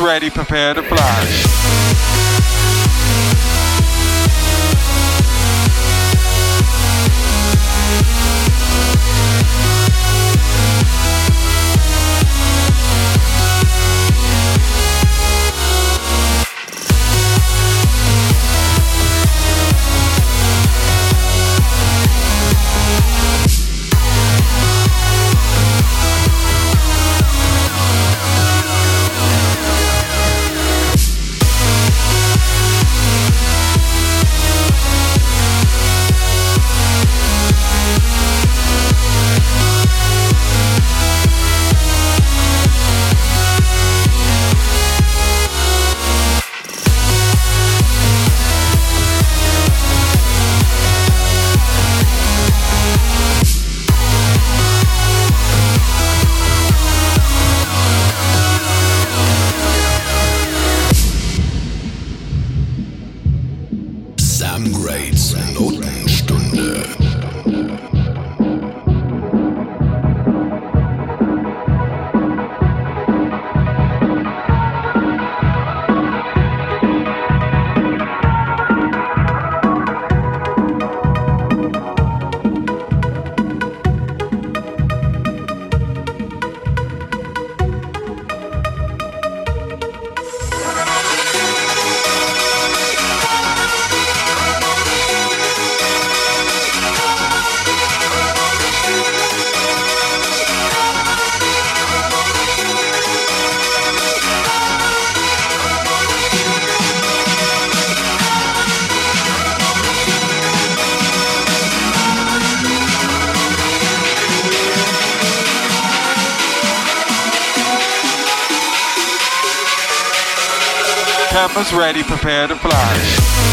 Ready, prepare to fly. Cameras ready, prepare to fly.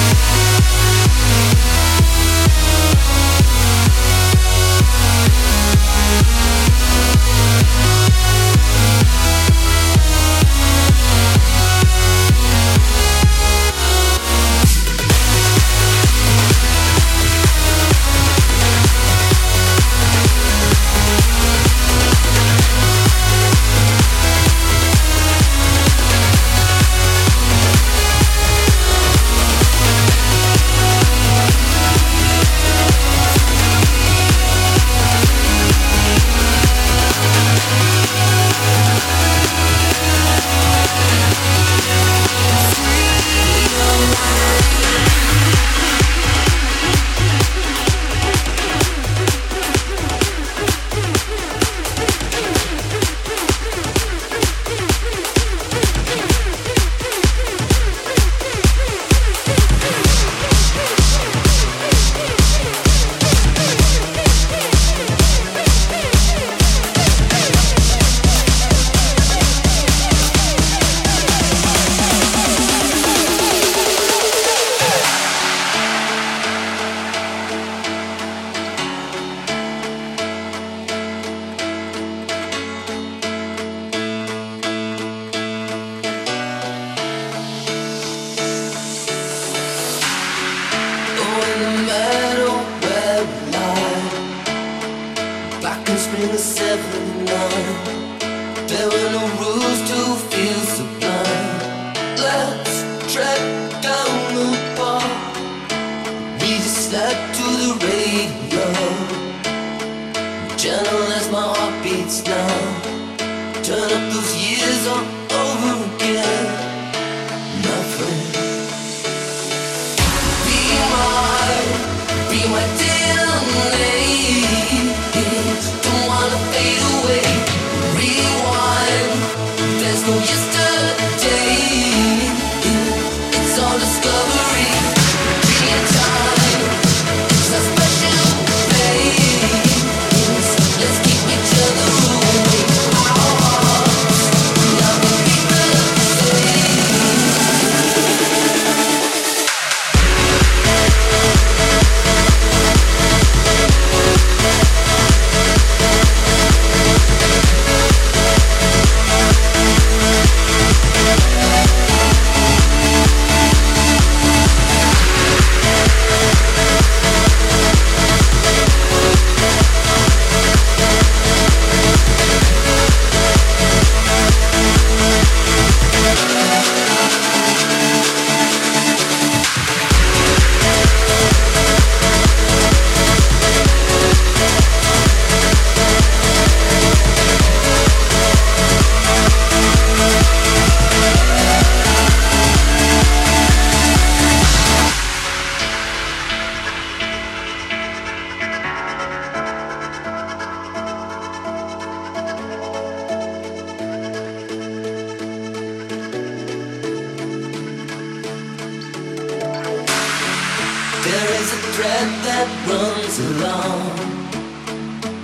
my heart beats now. Turn up those years on.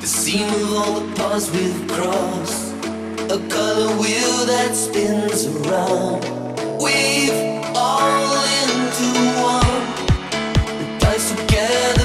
The seam of all the paths we've crossed, a color wheel that spins around. We've all into one, the ties together.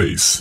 Base.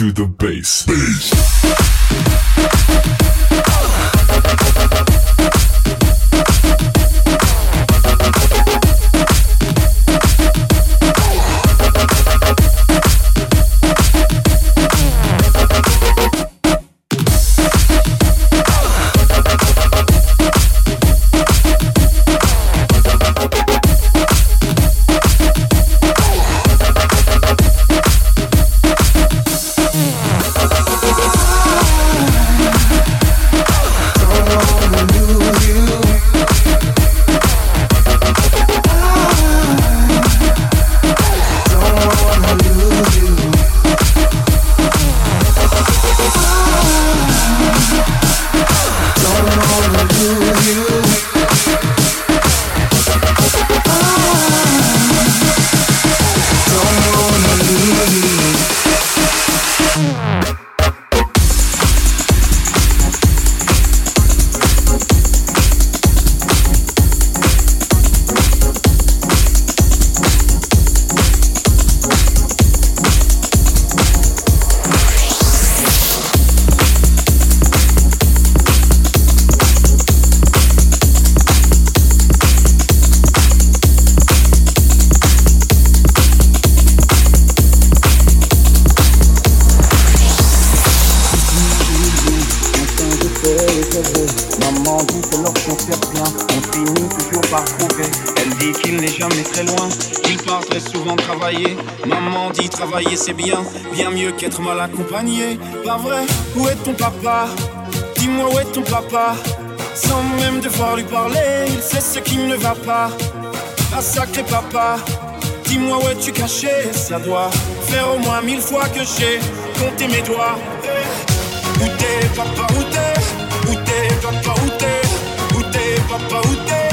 to the base. C'est bien, bien mieux qu'être mal accompagné. Pas vrai, où est ton papa? Dis-moi où est ton papa. Sans même devoir lui parler, il sait ce qui ne va pas. Ah sacré papa, dis-moi où es-tu caché? Ça doit faire au moins mille fois que j'ai compté mes doigts. Où t'es papa, où t'es? Où t'es papa, où t'es? Où t'es papa, où t'es?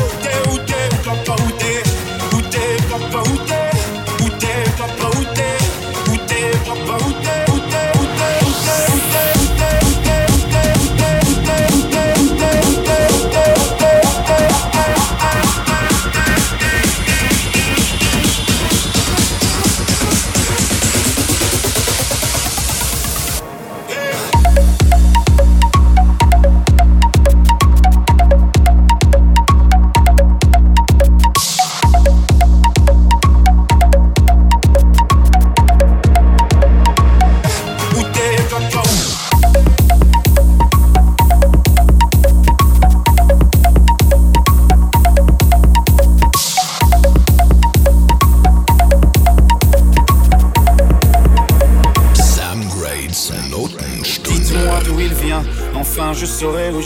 about birthday.